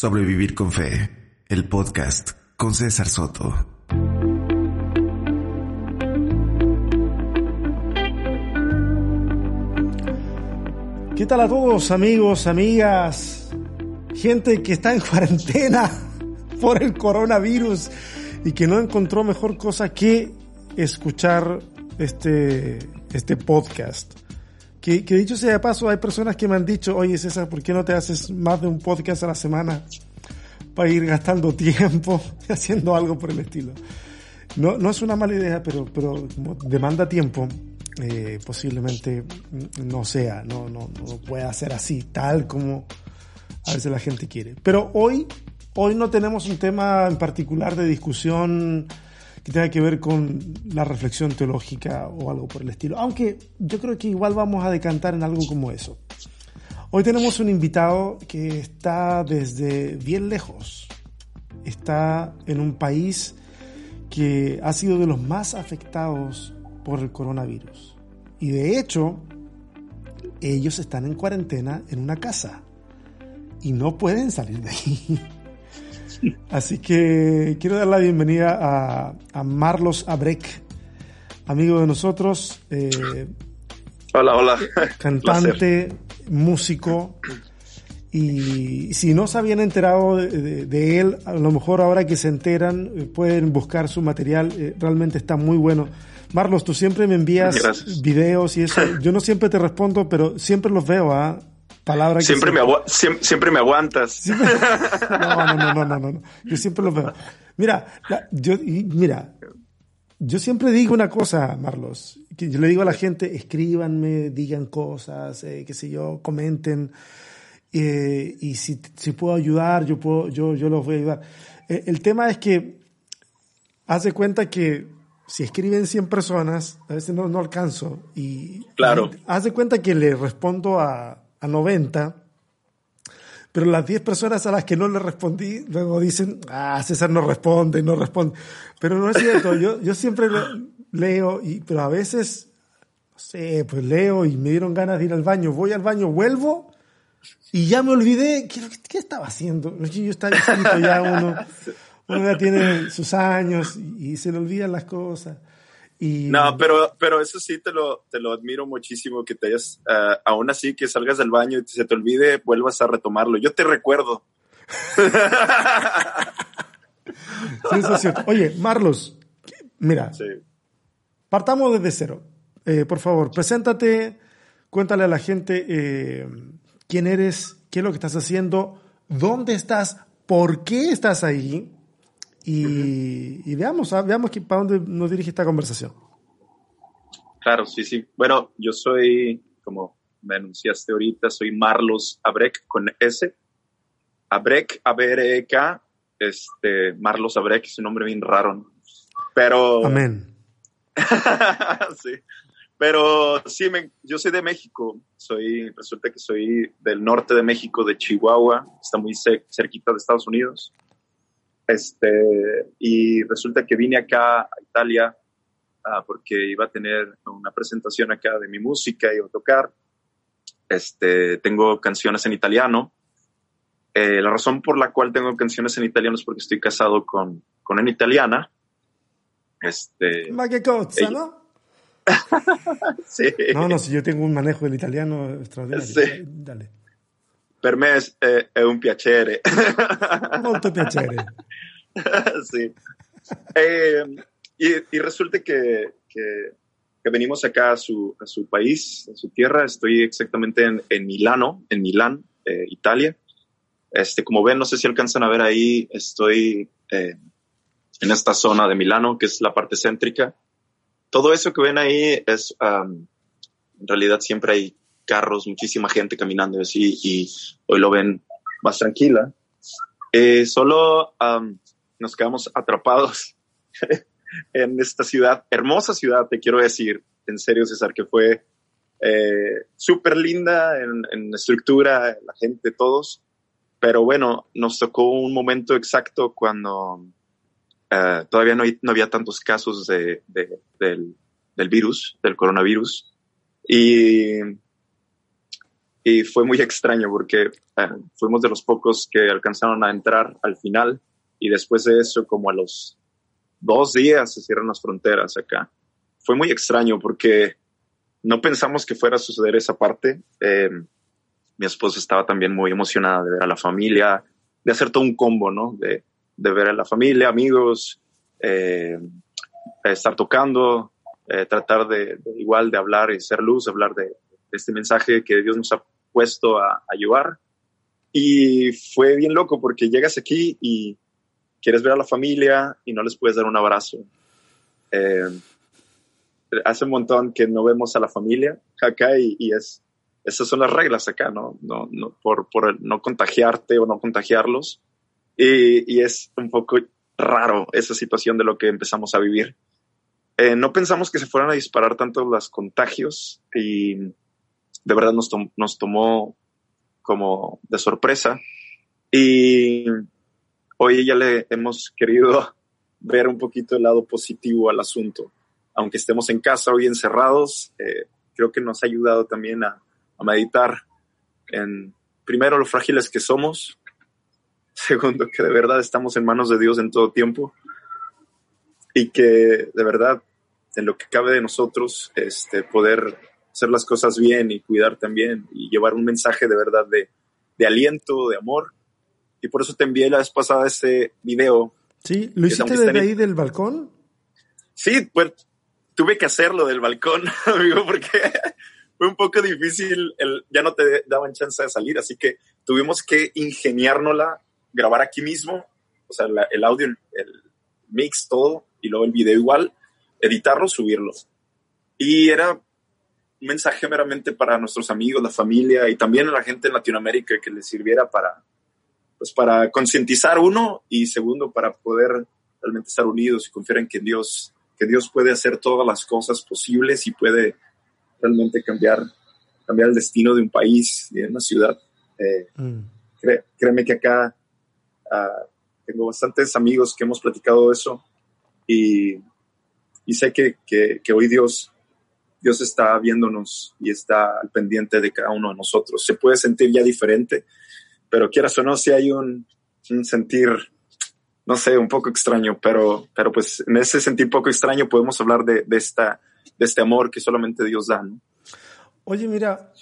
Sobrevivir con Fe, el podcast con César Soto. ¿Qué tal a todos amigos, amigas, gente que está en cuarentena por el coronavirus y que no encontró mejor cosa que escuchar este, este podcast? Que, que, dicho sea de paso, hay personas que me han dicho, oye César, ¿por qué no te haces más de un podcast a la semana para ir gastando tiempo haciendo algo por el estilo? No, no es una mala idea, pero, pero como demanda tiempo, eh, posiblemente no sea, no, no, no pueda ser así, tal como a veces la gente quiere. Pero hoy, hoy no tenemos un tema en particular de discusión que tenga que ver con la reflexión teológica o algo por el estilo. Aunque yo creo que igual vamos a decantar en algo como eso. Hoy tenemos un invitado que está desde bien lejos. Está en un país que ha sido de los más afectados por el coronavirus. Y de hecho, ellos están en cuarentena en una casa y no pueden salir de ahí. Así que quiero dar la bienvenida a, a Marlos Abrek, amigo de nosotros. Eh, hola, hola. Cantante, músico. Y si no se habían enterado de, de, de, él, a lo mejor ahora que se enteran eh, pueden buscar su material. Eh, realmente está muy bueno. Marlos, tú siempre me envías Gracias. videos y eso. Yo no siempre te respondo, pero siempre los veo, ¿ah? Palabra que siempre, me agu siempre, me aguantas. Siempre... No, no, no, no, no, no, Yo siempre los veo. Mira, la, yo, mira, yo siempre digo una cosa, Marlos, que yo le digo a la gente, escríbanme, digan cosas, eh, qué sé yo, comenten, eh, y si, si puedo ayudar, yo puedo, yo, yo los voy a ayudar. Eh, el tema es que, haz de cuenta que si escriben 100 personas, a veces no, no alcanzo, y, claro. y de cuenta que le respondo a a 90, pero las 10 personas a las que no le respondí luego dicen, ah, César no responde, no responde. Pero no es cierto, yo, yo siempre leo, y, pero a veces, no sé, pues leo y me dieron ganas de ir al baño, voy al baño, vuelvo y ya me olvidé, ¿qué, estaba haciendo? Yo estaba ya uno, uno ya tiene sus años y se le olvidan las cosas. Y... No, pero, pero eso sí te lo, te lo admiro muchísimo, que te hayas, uh, aún así que salgas del baño y se te olvide, vuelvas a retomarlo. Yo te recuerdo. sí, eso es cierto. Oye, Marlos, mira, sí. partamos desde cero. Eh, por favor, preséntate, cuéntale a la gente eh, quién eres, qué es lo que estás haciendo, dónde estás, por qué estás ahí y, y veamos, ¿ah? veamos que, para dónde nos dirige esta conversación. Claro, sí, sí. Bueno, yo soy, como me anunciaste ahorita, soy Marlos Abrek con S. Abrek, A-B-R-E-K, este, Marlos Abrek, es un nombre bien raro. Pero. Amén. sí. Pero sí, me, yo soy de México. Soy, resulta que soy del norte de México, de Chihuahua. Está muy cerquita de Estados Unidos. Este, y resulta que vine acá a Italia uh, porque iba a tener una presentación acá de mi música, iba a tocar. Este, tengo canciones en italiano. Eh, la razón por la cual tengo canciones en italiano es porque estoy casado con, con una italiana. Este, Ma che cozza, ella... ¿no? sí. No, no, si yo tengo un manejo del italiano extraordinario. Sí. Dale. Per me è, è, è un piacere. Molto piacere. sí. Eh, y, y, resulta que, que, que, venimos acá a su, a su país, a su tierra. Estoy exactamente en, en Milano, en Milán, eh, Italia. Este, como ven, no sé si alcanzan a ver ahí, estoy eh, en esta zona de Milano, que es la parte céntrica. Todo eso que ven ahí es, um, en realidad siempre hay carros, muchísima gente caminando así y hoy lo ven más tranquila. Eh, solo um, nos quedamos atrapados en esta ciudad, hermosa ciudad, te quiero decir, en serio César, que fue eh, súper linda en, estructura, la gente, todos, pero bueno, nos tocó un momento exacto cuando uh, todavía no, no, había tantos casos de, de, del, del virus, del coronavirus, y y fue muy extraño porque eh, fuimos de los pocos que alcanzaron a entrar al final y después de eso, como a los dos días, se cierran las fronteras acá. Fue muy extraño porque no pensamos que fuera a suceder esa parte. Eh, mi esposa estaba también muy emocionada de ver a la familia, de hacer todo un combo, ¿no? De, de ver a la familia, amigos, eh, estar tocando, eh, tratar de, igual de hablar y ser luz, hablar de, este mensaje que Dios nos ha puesto a, ayudar. Y fue bien loco porque llegas aquí y quieres ver a la familia y no les puedes dar un abrazo. Eh, hace un montón que no vemos a la familia acá y, y, es, esas son las reglas acá, ¿no? no, no por, por no contagiarte o no contagiarlos. Y, y, es un poco raro esa situación de lo que empezamos a vivir. Eh, no pensamos que se fueran a disparar tanto los contagios y de verdad nos, nos tomó como de sorpresa. Y hoy ya le hemos querido ver un poquito el lado positivo al asunto. Aunque estemos en casa hoy encerrados, eh, creo que nos ha ayudado también a, meditar en, primero, lo frágiles que somos, segundo, que de verdad estamos en manos de Dios en todo tiempo y que de verdad en lo que cabe de nosotros, este, poder hacer las cosas bien y cuidar también y llevar un mensaje de verdad de aliento, de amor. Y por eso te envié la vez pasada este video. Sí, ¿lo hiciste desde ahí del balcón? Sí, pues tuve que hacerlo del balcón, amigo, porque fue un poco difícil, el, ya no te daban chance de salir, así que tuvimos que ingeniárnosla, grabar aquí mismo, o sea, la, el audio, el, el mix, todo, y luego el video igual, editarlo, subirlo. Y era un mensaje meramente para nuestros amigos, la familia y también a la gente en Latinoamérica que les sirviera para, pues para concientizar uno y segundo para poder realmente estar unidos y confiar en que Dios, que Dios puede hacer todas las cosas posibles y puede realmente cambiar, cambiar el destino de un país y de una ciudad. Eh, mm. cré, créeme que acá uh, tengo bastantes amigos que hemos platicado eso y y sé que, que, que, hoy Dios, Dios está viéndonos y está al pendiente de cada uno de nosotros. Se puede sentir ya diferente, pero quieras o no, si hay un, un sentir, no sé, un poco extraño, pero, pero pues en ese sentir poco extraño podemos hablar de, de, esta, de este amor que solamente Dios da. ¿no? Oye, mira,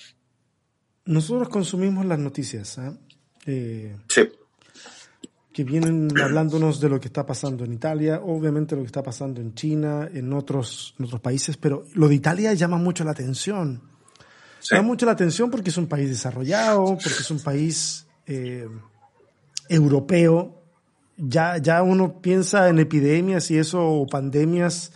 nosotros consumimos las noticias. ¿eh? Eh, sí que vienen hablándonos de lo que está pasando en Italia, obviamente lo que está pasando en China, en otros, en otros países, pero lo de Italia llama mucho la atención. Sí. Llama mucho la atención porque es un país desarrollado, porque es un país eh, europeo. Ya, ya uno piensa en epidemias y eso, o pandemias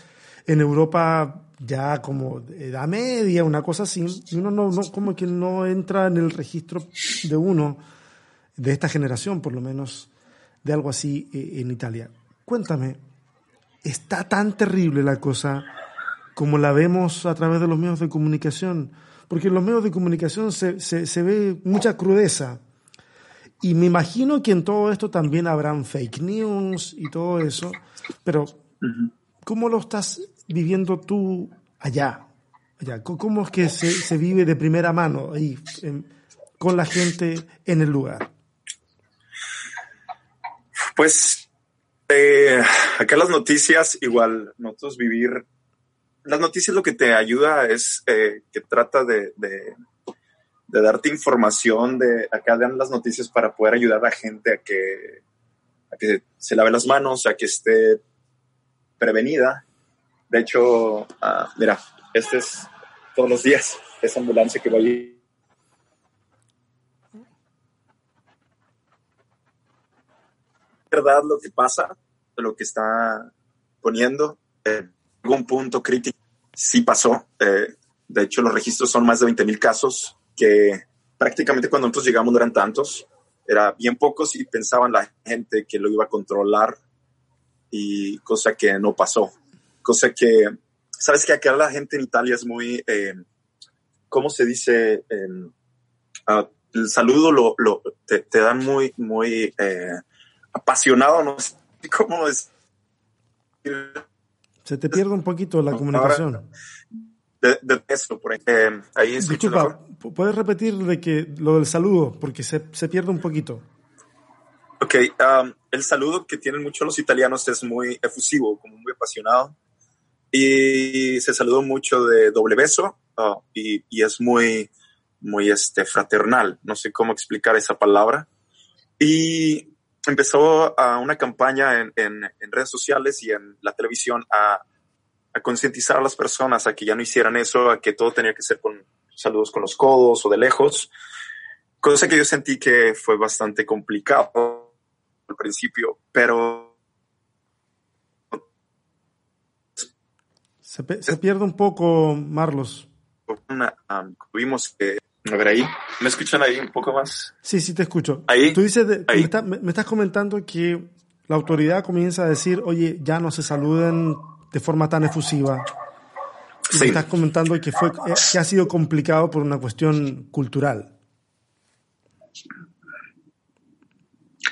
en Europa ya como edad media, una cosa así, y uno no, no, como que no entra en el registro de uno, de esta generación por lo menos, de algo así eh, en Italia. Cuéntame, ¿está tan terrible la cosa como la vemos a través de los medios de comunicación? Porque en los medios de comunicación se, se, se ve mucha crudeza. Y me imagino que en todo esto también habrán fake news y todo eso, pero ¿cómo lo estás viviendo tú allá? allá? ¿Cómo es que se, se vive de primera mano ahí, en, con la gente en el lugar? Pues eh, acá las noticias, igual, nosotros vivir, las noticias lo que te ayuda es eh, que trata de, de, de, darte información, de acá dan las noticias para poder ayudar a gente a que, a que se lave las manos, a que esté prevenida. De hecho, uh, mira, este es todos los días, esa ambulancia que va allí verdad lo que pasa, lo que está poniendo. Eh, algún punto crítico sí pasó. Eh, de hecho, los registros son más de 20 mil casos que prácticamente cuando nosotros llegamos no eran tantos. Era bien pocos y pensaban la gente que lo iba a controlar y cosa que no pasó. Cosa que, sabes que acá la gente en Italia es muy, eh, ¿cómo se dice? Uh, el saludo lo, lo te, te, dan muy, muy eh, apasionado, no sé cómo es. Se te pierde un poquito la comunicación. Ahora, de, de eso, por ahí, eh, ahí Disculpa, ¿puedes repetir de que lo del saludo? Porque se, se pierde un poquito. Ok, um, el saludo que tienen muchos los italianos es muy efusivo, como muy apasionado. Y se saludó mucho de doble beso uh, y, y, es muy, muy este, fraternal. No sé cómo explicar esa palabra. Y empezó a una campaña en, en, en, redes sociales y en la televisión a, a concientizar a las personas a que ya no hicieran eso, a que todo tenía que ser con saludos con los codos o de lejos, cosa que yo sentí que fue bastante complicado al principio, pero... Se, se pierde un poco, Marlos. Una, um, tuvimos que a ver ahí, ¿me escuchan ahí un poco más? Sí, sí te escucho. Ahí. Tú dices, de, ahí. Me, está, me, me, estás comentando que la autoridad comienza a decir, oye, ya no se saluden de forma tan efusiva. Y Sí. estás comentando que fue que ha sido complicado por una cuestión cultural.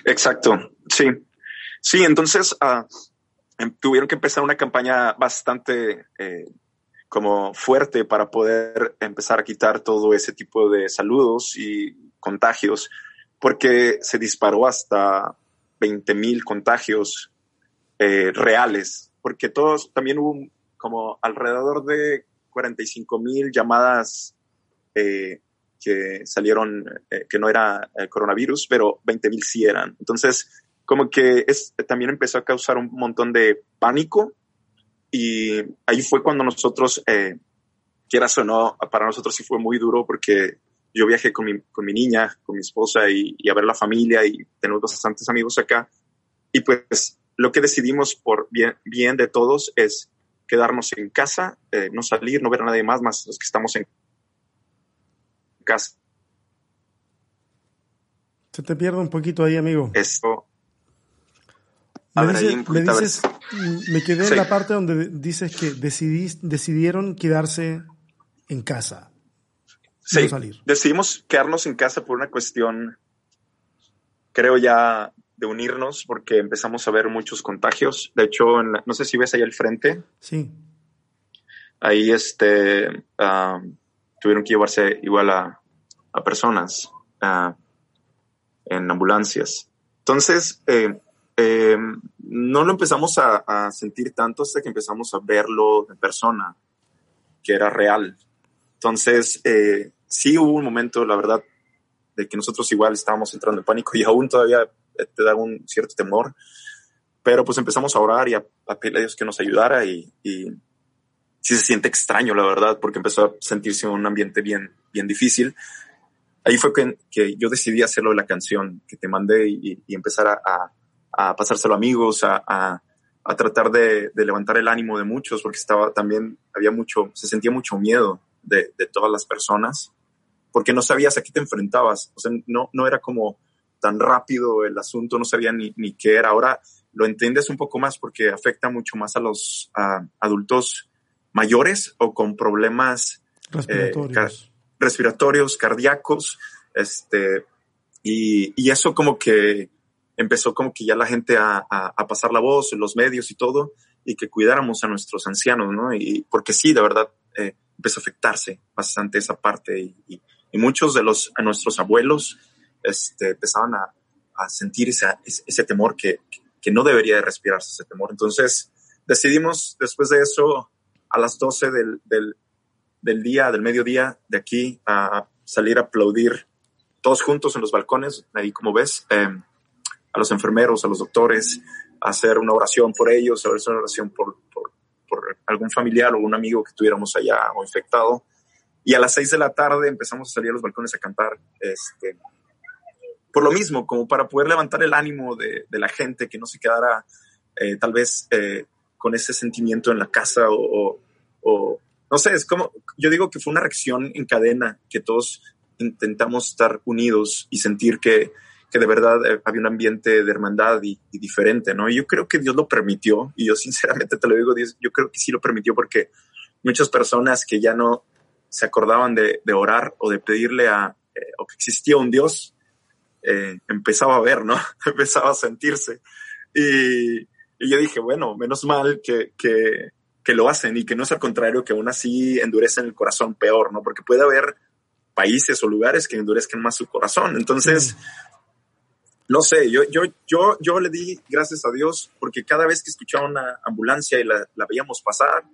Exacto, sí. Sí, entonces uh, tuvieron que empezar una campaña bastante eh, como fuerte para poder empezar a quitar todo ese tipo de saludos y contagios, porque se disparó hasta 20 mil contagios eh, reales, porque todos, también hubo como alrededor de 45 mil llamadas eh, que salieron, eh, que no era el coronavirus, pero 20 mil sí eran. Entonces, como que es, también empezó a causar un montón de pánico y ahí fue cuando nosotros, eh, quieras o no, para nosotros sí fue muy duro porque yo viajé con mi, con mi niña, con mi esposa y, y, a ver la familia y tenemos bastantes amigos acá. Y pues lo que decidimos por bien, bien de todos es quedarnos en casa, eh, no salir, no ver a nadie más, más los que estamos en casa. Se te pierde un poquito ahí, amigo. Esto. Me, ver, dice, me, dices, me quedé sí. en la parte donde dices que decidís, decidieron quedarse en casa. Sí, no salir. decidimos quedarnos en casa por una cuestión, creo ya, de unirnos, porque empezamos a ver muchos contagios. De hecho, la, no sé si ves ahí al frente. Sí. Ahí este, uh, tuvieron que llevarse igual a, a personas uh, en ambulancias. Entonces, eh, eh, no lo empezamos a, a, sentir tanto hasta que empezamos a verlo en persona, que era real. Entonces, eh, sí hubo un momento, la verdad, de que nosotros igual estábamos entrando en pánico y aún todavía te da un cierto temor, pero pues empezamos a orar y a, a pedirle a Dios que nos ayudara y, y sí se siente extraño, la verdad, porque empezó a sentirse un ambiente bien, bien difícil. Ahí fue que, que yo decidí hacerlo de la canción que te mandé y, y empezar a, a a pasárselo a amigos, a, a, tratar de, de, levantar el ánimo de muchos, porque estaba también, había mucho, se sentía mucho miedo de, de, todas las personas, porque no sabías a qué te enfrentabas, o sea, no, no era como tan rápido el asunto, no sabía ni, ni qué era. Ahora lo entiendes un poco más porque afecta mucho más a los a adultos mayores o con problemas respiratorios, eh, car respiratorios cardíacos, este, y, y eso como que empezó como que ya la gente a, a, a, pasar la voz en los medios y todo, y que cuidáramos a nuestros ancianos, ¿no? Y porque sí, de verdad, eh, empezó a afectarse bastante esa parte, y, y, y muchos de los, a nuestros abuelos, este, empezaban a, a sentir ese, ese temor que, que no debería de respirarse ese temor. Entonces, decidimos después de eso, a las 12 del, del, del día, del mediodía, de aquí, a salir a aplaudir todos juntos en los balcones, ahí como ves, eh, a los enfermeros, a los doctores, hacer una oración por ellos, a hacer una oración por, por, por, algún familiar o un amigo que tuviéramos allá o infectado. Y a las seis de la tarde empezamos a salir a los balcones a cantar, este, por lo mismo, como para poder levantar el ánimo de, de la gente, que no se quedara eh, tal vez eh, con ese sentimiento en la casa o, o, no sé, es como, yo digo que fue una reacción en cadena, que todos intentamos estar unidos y sentir que, que de verdad eh, había un ambiente de hermandad y, y, diferente, ¿no? Y yo creo que Dios lo permitió, y yo sinceramente te lo digo, Dios, yo creo que sí lo permitió porque muchas personas que ya no se acordaban de, de orar o de pedirle a, eh, o que existía un Dios, eh, empezaba a ver, ¿no? empezaba a sentirse. Y, y, yo dije, bueno, menos mal que, que, que lo hacen y que no es al contrario que aún así endurecen el corazón peor, ¿no? Porque puede haber países o lugares que endurezcan más su corazón. Entonces, no sé, yo, yo, yo, yo le di gracias a Dios porque cada vez que escuchaba una ambulancia y la, la veíamos pasar,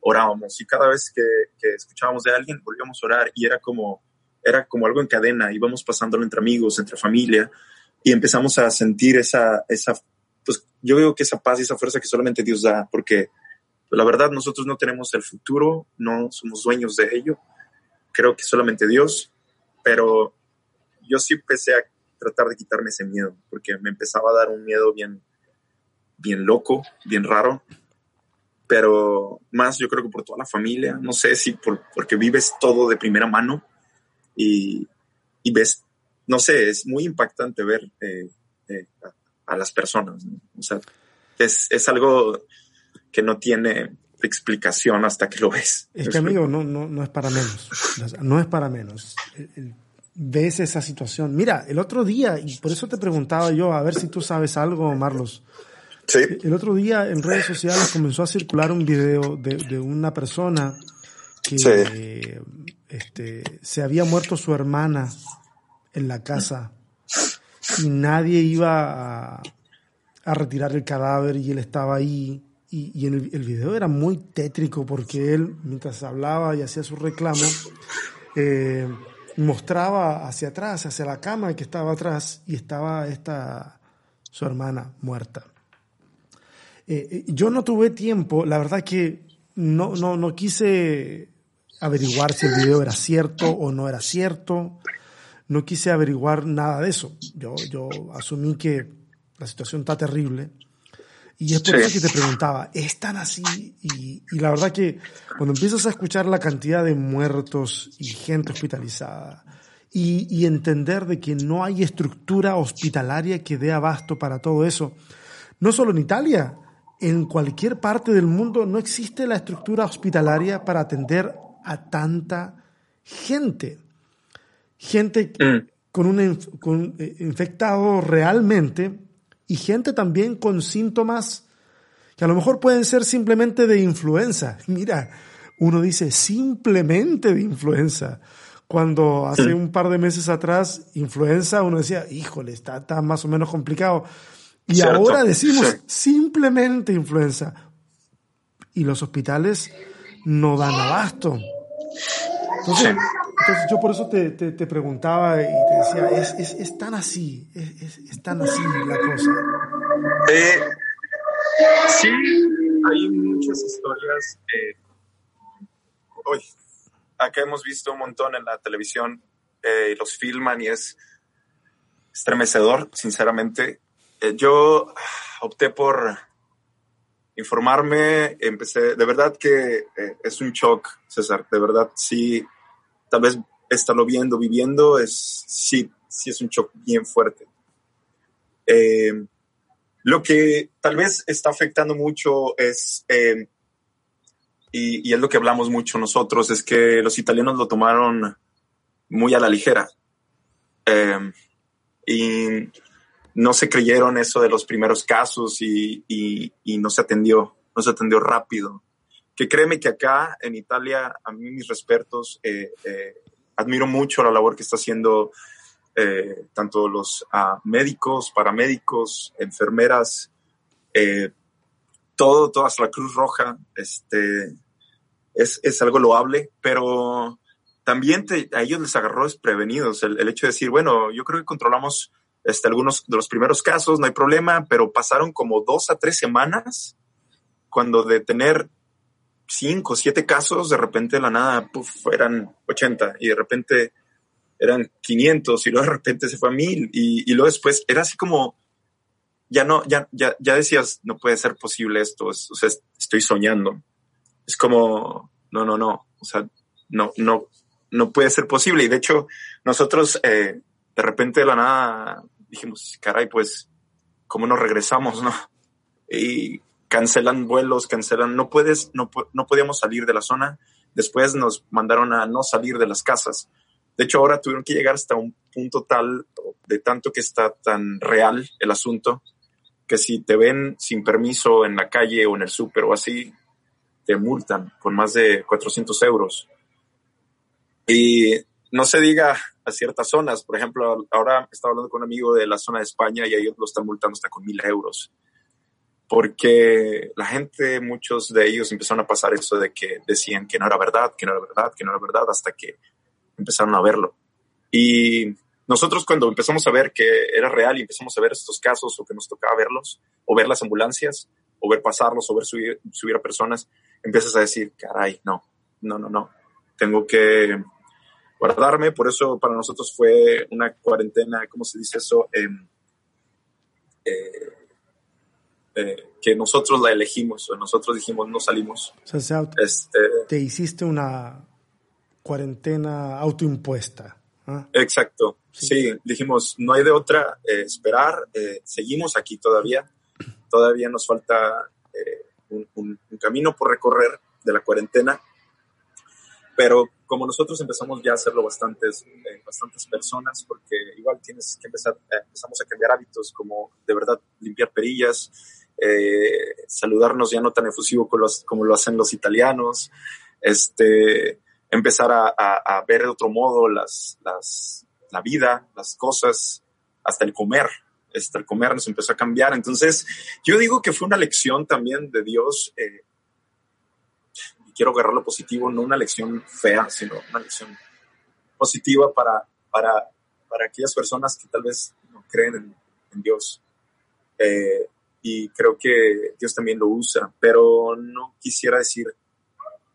orábamos y cada vez que, que, escuchábamos de alguien volvíamos a orar y era como, era como algo en cadena, íbamos pasándolo entre amigos, entre familia y empezamos a sentir esa, esa, pues yo veo que esa paz y esa fuerza que solamente Dios da, porque la verdad nosotros no tenemos el futuro, no somos dueños de ello, creo que solamente Dios, pero yo sí empecé a tratar de quitarme ese miedo, porque me empezaba a dar un miedo bien, bien loco, bien raro, pero más yo creo que por toda la familia, no sé si por, porque vives todo de primera mano y, y ves, no sé, es muy impactante ver eh, eh, a, a, las personas, ¿no? o sea, es, es algo que no tiene explicación hasta que lo ves. Es que amigo, no, no, no es para menos, no es para menos. Ves esa situación. Mira, el otro día, y por eso te preguntaba yo, a ver si tú sabes algo, Marlos. Sí. El otro día en redes sociales comenzó a circular un video de, de una persona que Sí. eh, este, se había muerto su hermana en la casa y nadie iba a, a retirar el cadáver y él estaba ahí. Y, y el, el, video era muy tétrico porque él, mientras hablaba y hacía su reclamo, eh, mostraba hacia atrás, hacia la cama que estaba atrás, y estaba esta, su hermana muerta. Eh, yo no tuve tiempo, la verdad que no, no, no quise averiguar si el video era cierto o no era cierto. No quise averiguar nada de eso. Yo, yo asumí que la situación está terrible. Y es por sí. eso que te preguntaba, ¿es tan así? Y, y, la verdad que cuando empiezas a escuchar la cantidad de muertos y gente hospitalizada y, y, entender de que no hay estructura hospitalaria que dé abasto para todo eso, no solo en Italia, en cualquier parte del mundo no existe la estructura hospitalaria para atender a tanta gente. Gente mm. con un con, eh, infectado realmente y gente también con síntomas que a lo mejor pueden ser simplemente de influenza. Mira, uno dice simplemente de influenza. Cuando hace un par de meses atrás, influenza, uno decía, híjole, está, está más o menos complicado. Y Cierto. ahora decimos sí. simplemente influenza. Y los hospitales no dan abasto. Entonces, yo por eso te, te, te, preguntaba y te decía, es, es, es tan así, es, es, tan así la cosa. Eh, sí, hay muchas historias. Eh, hoy, acá hemos visto un montón en la televisión eh, y los filman y es estremecedor, sinceramente. Eh, yo opté por informarme, empecé, de verdad que eh, es un shock, César, de verdad, sí, tal vez estarlo viendo, viviendo, es, sí, sí es un shock bien fuerte. Eh, lo que tal vez está afectando mucho es, eh, y, y, es lo que hablamos mucho nosotros, es que los italianos lo tomaron muy a la ligera. y no se creyeron eso de los primeros casos y, y, no se atendió, no se atendió rápido. Que créeme que acá en Italia, a mí mis respetos, eh, eh, admiro mucho la labor que está haciendo eh, tanto los uh, médicos, paramédicos, enfermeras, todo, todas la Cruz Roja, este, es, es algo loable, pero también te, a ellos les agarró desprevenidos el hecho de decir, bueno, yo creo que controlamos este, algunos de los primeros casos, no hay problema, pero pasaron como dos a tres semanas cuando de tener cinco o siete casos, de repente de la nada, puff, eran 80 y de repente eran 500 y luego de repente se fue a 1000 y, y luego después era así como, ya no, ya, ya, ya decías, no puede ser posible esto, o sea, estoy soñando. Es como, no, no, no, o sea, no, no, no puede ser posible. Y de hecho, nosotros, eh, de repente de la nada dijimos, caray, pues, ¿cómo nos regresamos, no? Y cancelan vuelos, cancelan, no puedes, no, no podíamos salir de la zona. Después nos mandaron a no salir de las casas. De hecho, ahora tuvieron que llegar hasta un punto tal, de tanto que está tan real el asunto, que si te ven sin permiso en la calle o en el súper o así, te multan con más de 400 euros. Y no se diga a ciertas zonas, por ejemplo, ahora estaba hablando con un amigo de la zona de España y ellos lo están multando hasta con mil euros. Porque la gente, muchos de ellos empezaron a pasar eso de que decían que no era verdad, que no era verdad, que no era verdad, hasta que empezaron a verlo. Y nosotros cuando empezamos a ver que era real y empezamos a ver estos casos o que nos tocaba verlos, o ver las ambulancias, o ver pasarlos, o ver subir, subir a personas, empiezas a decir, caray, no, no, no, no, tengo que guardarme, por eso para nosotros fue una cuarentena, ¿cómo se dice eso? Em, eh, eh, que nosotros la elegimos, o nosotros dijimos no salimos. O sea, este, te hiciste una cuarentena autoimpuesta. ¿ah? Exacto, sí. dijimos no hay de otra, eh, esperar, seguimos aquí todavía, todavía nos falta un, un camino por recorrer de la cuarentena, pero como nosotros empezamos ya a hacerlo bastantes, eh, bastantes personas, porque igual tienes que empezar, eh, empezamos a cambiar hábitos como de verdad limpiar perillas, eh, saludarnos ya no tan efusivo como, los, como lo hacen los italianos, este, empezar a, a, ver de otro modo las, las, la vida, las cosas, hasta el comer. Hasta el comer nos empezó a cambiar. Entonces, yo digo que fue una lección también de Dios quiero agarrar lo positivo, no una lección fea, sino una lección positiva para, para, para aquellas personas que tal vez no creen en, Dios. Eh, y creo que Dios también lo usa, pero no quisiera decir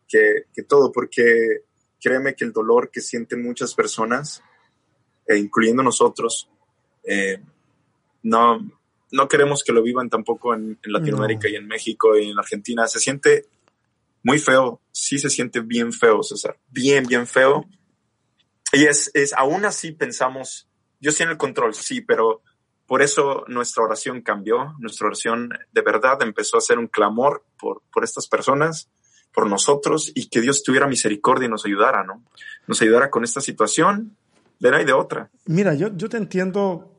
que, que todo, porque créeme que el dolor que sienten muchas personas, eh, incluyendo nosotros, eh, no, no queremos que lo vivan tampoco en, Latinoamérica y en México y en Argentina. Se siente muy feo, sí se siente bien feo, César, bien, bien feo. Y es, es, aún así pensamos, sí en el control, sí, pero por eso nuestra oración cambió, nuestra oración de verdad empezó a ser un clamor por, por estas personas, por nosotros y que Dios tuviera misericordia y nos ayudara, ¿no? Nos ayudara con esta situación, de una y de otra. Mira, yo, yo te entiendo,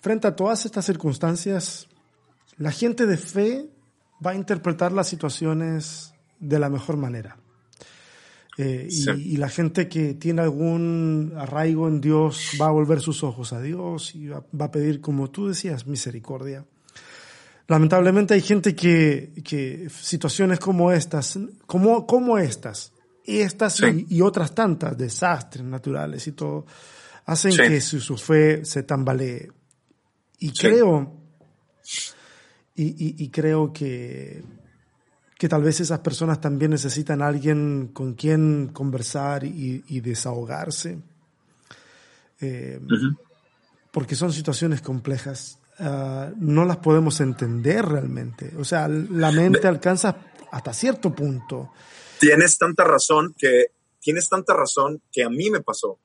frente a todas estas circunstancias, la gente de fe va a interpretar las situaciones de la mejor manera. Eh, y, la gente que tiene algún arraigo en Dios va a volver sus ojos a Dios y va, a pedir, como tú decías, misericordia. Lamentablemente hay gente que, que situaciones como estas, como, como estas, estas y, otras tantas, desastres naturales y todo, hacen que su, fe se tambalee. Y creo, y, y creo que que tal vez esas personas también necesitan a alguien con quien conversar y, desahogarse, eh, porque son situaciones complejas. Ah, no las podemos entender realmente. O sea, la mente alcanza hasta cierto punto. Tienes tanta razón que tienes tanta razón que a mí me pasó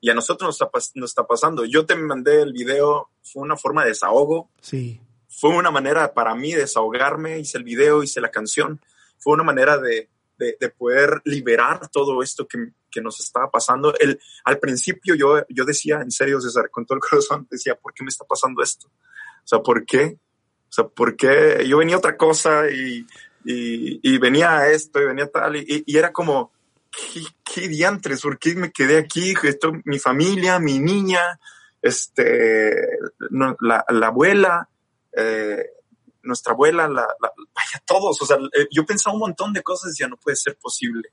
y a nosotros nos está, nos está pasando. Yo te mandé el video, fue una forma de desahogo. Sí fue una manera para mí de desahogarme, hice el video, hice la canción, fue una manera de, de, poder liberar todo esto que, que, nos estaba pasando. El, al principio yo, yo decía, en serio, César, con todo el corazón, decía, ¿por qué me está pasando esto? O sea, ¿por qué? O sea, ¿por qué? Yo venía otra cosa y, y, y venía esto y venía tal y, y era como, ¿qué, ¿qué, diantres? ¿Por qué me quedé aquí? Esto, mi familia, mi niña, este, la, la abuela, eh, nuestra abuela, la, vaya, todos, o sea, eh, yo pensaba un montón de cosas y decía, no puede ser posible.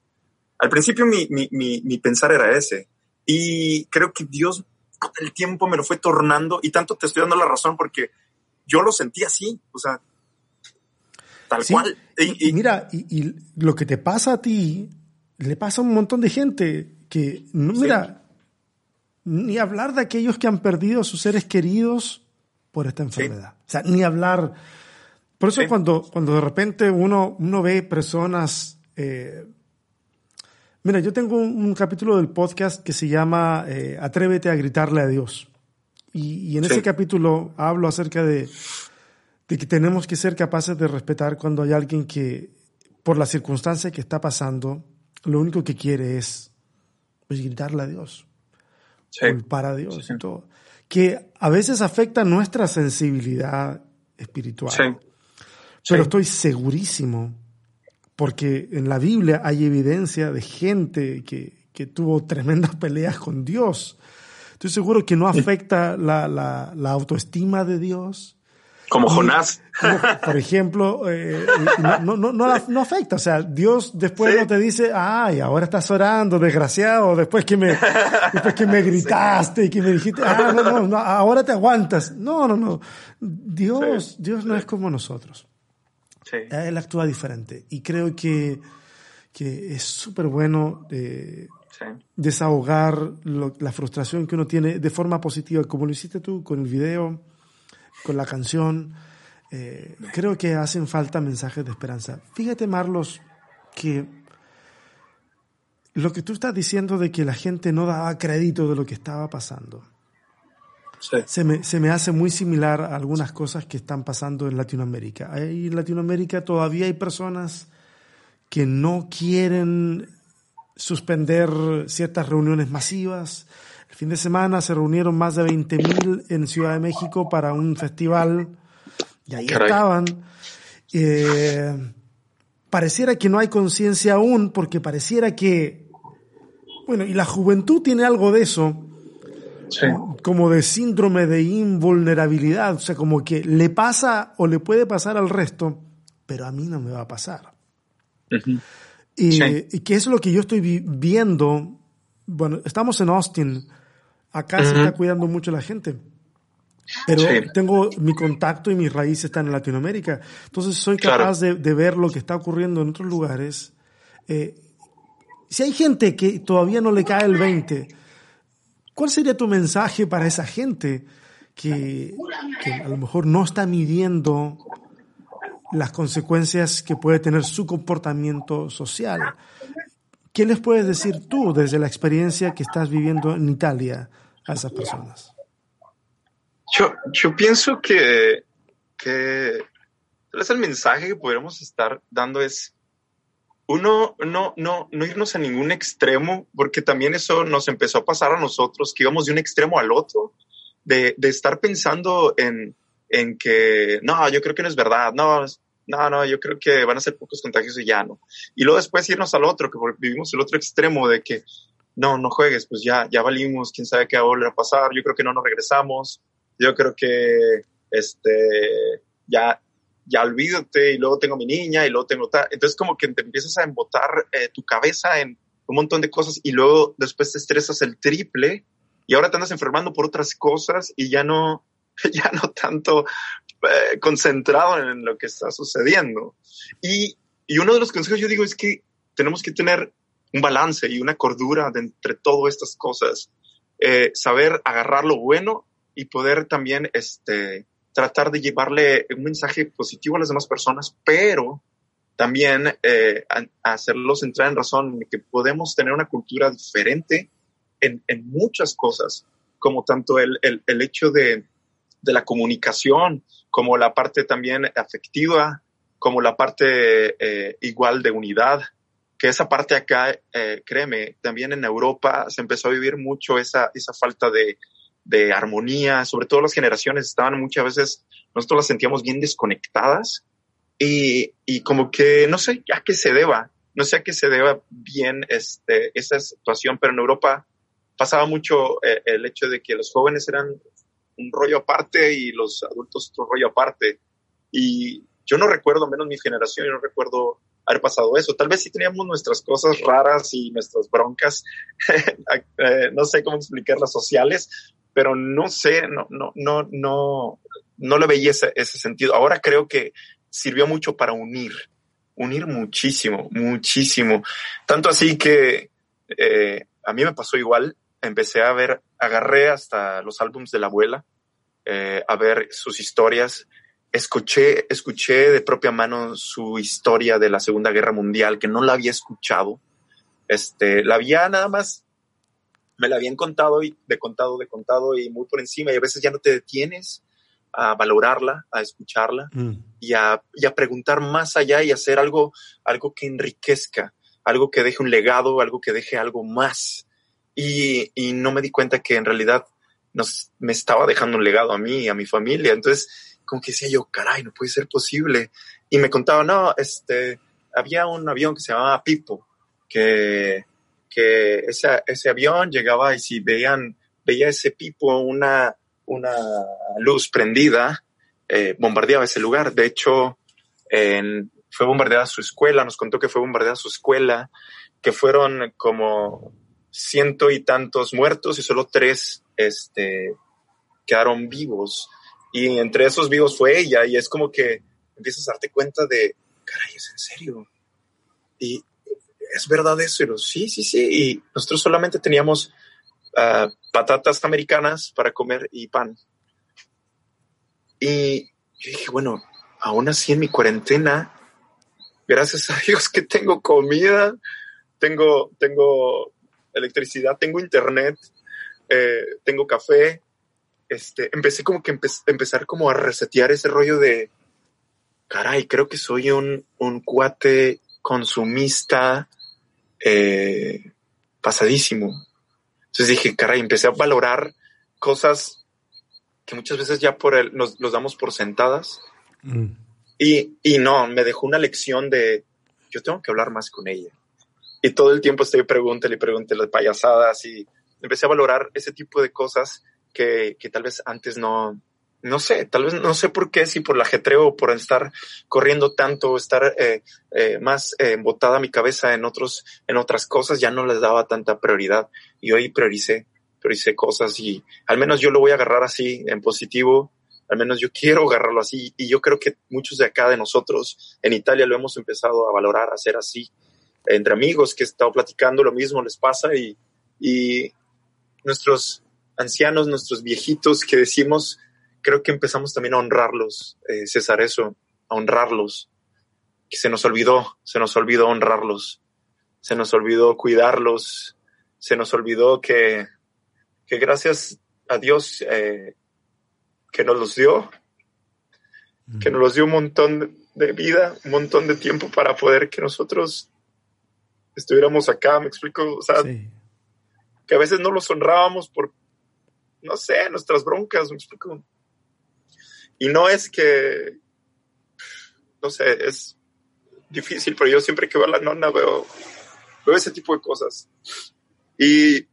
Al principio mi, mi, mi, pensar era ese. Y creo que Dios con el tiempo me lo fue tornando y tanto te estoy dando la razón porque yo lo sentí así, o sea, tal cual. Y, mira, y, lo que te pasa a ti, le pasa a un montón de gente que, mira, ni hablar de aquellos que han perdido a sus seres queridos por esta enfermedad. O sea, ni hablar. Por eso cuando, cuando de repente uno, uno ve personas... Eh, mira, yo tengo un, capítulo del podcast que se llama eh, Atrévete a gritarle a Dios. Y, en ese capítulo hablo acerca de, de que tenemos que ser capaces de respetar cuando hay alguien que, por la circunstancia que está pasando, lo único que quiere es pues, gritarle a Dios, culpar a Dios y todo que a veces afecta nuestra sensibilidad espiritual. Pero estoy segurísimo porque en la Biblia hay evidencia de gente que, que tuvo tremendas peleas con Dios. Estoy seguro que no afecta la, la, la autoestima de Dios. Como Jonás. por ejemplo, eh, no, no, no, no, afecta. O sea, Dios después no te dice, ay, ahora estás orando, desgraciado, después que me, después que me gritaste y que me dijiste, ah, no, no, no, ahora te aguantas. No, no, no. Dios, Dios no es como nosotros. Él actúa diferente. Y creo que, que es súper bueno eh, desahogar la frustración que uno tiene de forma positiva, como lo hiciste tú con el video con la canción. Eh, creo que hacen falta mensajes de esperanza. Fíjate, Marlos, que lo que tú estás diciendo de que la gente no daba crédito de lo que estaba pasando, se, me, se, me, hace muy similar a algunas cosas que están pasando en Latinoamérica. en Latinoamérica todavía hay personas que no quieren suspender ciertas reuniones masivas, el fin de semana se reunieron más de 20.000 en Ciudad de México para un festival. Y ahí estaban. Eh, pareciera que no hay conciencia aún porque pareciera que, bueno, y la juventud tiene algo de eso, como de síndrome de invulnerabilidad, o sea, como que le pasa o le puede pasar al resto, pero a mí no me va a pasar. y, y que es lo que yo estoy viendo, bueno, estamos en Austin, Acá se está cuidando mucho la gente. Pero tengo mi contacto y mis raíces están en Latinoamérica. Entonces soy capaz de, ver lo que está ocurriendo en otros lugares. Eh, si hay gente que todavía no le cae el 20, ¿cuál sería tu mensaje para esa gente que, que a lo mejor no está midiendo las consecuencias que puede tener su comportamiento social? ¿Qué les puedes decir tú desde la experiencia que estás viviendo en Italia a esas personas? Yo, pienso que, que el mensaje que podríamos estar dando es uno, no, no, no irnos a ningún extremo, porque también eso nos empezó a pasar a nosotros, que íbamos de un extremo al otro, de, de estar pensando en, en que, no, yo creo que no es verdad, no, no, no, yo creo que van a ser pocos contagios y ya no. Y luego después irnos al otro, que vivimos el otro extremo de que, no, no juegues, pues ya, ya valimos, quién sabe qué va a volver a pasar, yo creo que no nos regresamos, yo creo que, este, ya, ya olvídate y luego tengo mi niña y luego tengo tal. Entonces como que te empiezas a embotar eh, tu cabeza en un montón de cosas y luego después te estresas el triple y ahora te andas enfermando por otras cosas y ya no, ya no tanto eh, concentrado en lo que está sucediendo. Y, y uno de los consejos yo digo es que tenemos que tener un balance y una cordura de entre todas estas cosas. Eh, saber agarrar lo bueno y poder también este, tratar de llevarle un mensaje positivo a las demás personas, pero también eh, hacerlos entrar en razón que podemos tener una cultura diferente en, en muchas cosas, como tanto el, el hecho de, de la comunicación, como la parte también afectiva, como la parte eh, igual de unidad, que esa parte acá, eh, créeme, también en Europa se empezó a vivir mucho esa, esa falta de, de armonía, sobre todo las generaciones estaban muchas veces, nosotros las sentíamos bien desconectadas y, y como que no sé a qué se deba, no sé a qué se deba bien este, esa situación, pero en Europa pasaba mucho eh, el hecho de que los jóvenes eran un rollo aparte y los adultos otro rollo aparte. Y yo no recuerdo, menos mi generación, yo no recuerdo haber pasado eso. Tal vez sí teníamos nuestras cosas raras y nuestras broncas, eh, no sé cómo explicarlas sociales, pero no sé, no, no, no, no, no le veía ese, ese sentido. Ahora creo que sirvió mucho para unir, unir muchísimo, muchísimo. Tanto así que eh, a mí me pasó igual empecé a ver, agarré hasta los álbums de la abuela, eh, a ver sus historias. Escuché, escuché de propia mano su historia de la Segunda Guerra Mundial, que no la había escuchado. Este, la había nada más, me la habían contado y de contado, de contado y muy por encima, y a veces ya no te detienes a valorarla, a escucharla mm. y, a, y a preguntar más allá y hacer algo, algo que enriquezca, algo que deje un legado, algo que deje algo más y, y no me di cuenta que en realidad nos, me estaba dejando un legado a mí a mi familia. Entonces, como que decía yo, caray, no puede ser posible. Y me contaba, no, este, había un avión que se llamaba Pipo, que, que ese, ese avión llegaba y si veían, veía ese Pipo una, una luz prendida, eh, bombardeaba ese lugar. De hecho, en, fue bombardeada su escuela, nos contó que fue bombardeada su escuela, que fueron como ciento y tantos muertos y solo tres este, quedaron vivos. Y entre esos vivos fue ella y es como que empiezas a darte cuenta de, caray, es en serio. Y es verdad eso. Y sí, sí, sí. Y nosotros solamente teníamos uh, patatas americanas para comer y pan. Y yo dije, bueno, aún así en mi cuarentena, gracias a Dios que tengo comida, tengo, tengo electricidad, tengo internet, eh, tengo café. Este, empecé como que empe empezar como a resetear ese rollo de, caray, creo que soy un, un cuate consumista eh, pasadísimo. Entonces dije, caray, empecé a valorar cosas que muchas veces ya por el, nos los damos por sentadas. Mm. Y, y no, me dejó una lección de, yo tengo que hablar más con ella. Y todo el tiempo estoy pregúntale y pregúntale las payasadas y empecé a valorar ese tipo de cosas que, que tal vez antes no, no sé, tal vez no sé por qué, si por el ajetreo o por estar corriendo tanto, estar eh, eh, más eh, embotada mi cabeza en otros, en otras cosas, ya no les daba tanta prioridad. Y hoy prioricé, prioricé cosas y al menos yo lo voy a agarrar así, en positivo, al menos yo quiero agarrarlo así. Y yo creo que muchos de acá de nosotros en Italia lo hemos empezado a valorar, a hacer así. Entre amigos que he estado platicando, lo mismo les pasa y, y nuestros ancianos, nuestros viejitos que decimos, creo que empezamos también a honrarlos, eh, César, eso, a honrarlos, que se nos olvidó, se nos olvidó honrarlos, se nos olvidó cuidarlos, se nos olvidó que, que gracias a Dios eh, que nos los dio, que nos los dio un montón de vida, un montón de tiempo para poder que nosotros estuviéramos acá, me explico, o sea, que a veces no los honrábamos por, no sé, nuestras broncas, me explico. Y no es que, no sé, es difícil, pero yo siempre que veo a la nona veo, veo ese tipo de cosas. Y,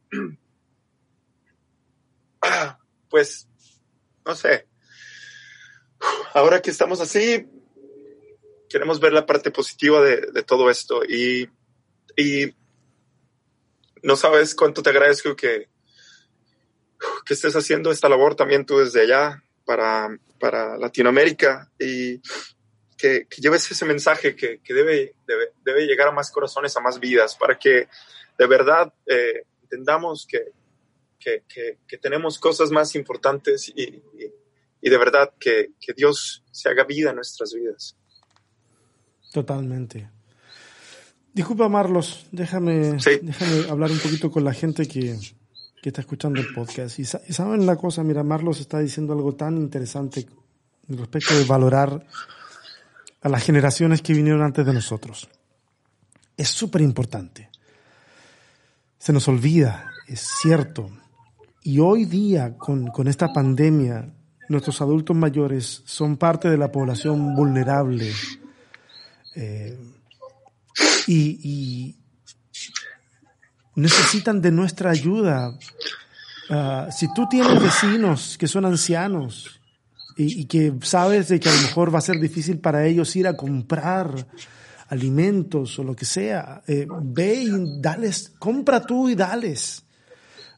ah, pues, no sé, ahora que estamos así, queremos ver la parte positiva de, de todo esto y, y no sabes cuánto te agradezco que, que estés haciendo esta labor también tú desde allá para, para Latinoamérica y que, lleves ese mensaje que, que debe, debe, llegar a más corazones, a más vidas, para que de verdad eh, entendamos que, que, tenemos cosas más importantes y, y, de verdad que, Dios se haga vida en nuestras vidas. Totalmente. Disculpa, Marlos, déjame, déjame hablar un poquito con la gente que, que está escuchando el podcast. Y, saben la cosa, mira, Marlos está diciendo algo tan interesante respecto de valorar a las generaciones que vinieron antes de nosotros. Es súper importante. Se nos olvida, es cierto. Y hoy día, con, con esta pandemia, nuestros adultos mayores son parte de la población vulnerable. Eh, y, necesitan de nuestra ayuda. Ah, si tú tienes vecinos que son ancianos y, que sabes de que a lo mejor va a ser difícil para ellos ir a comprar alimentos o lo que sea, eh, ve y dales, compra tú y dales.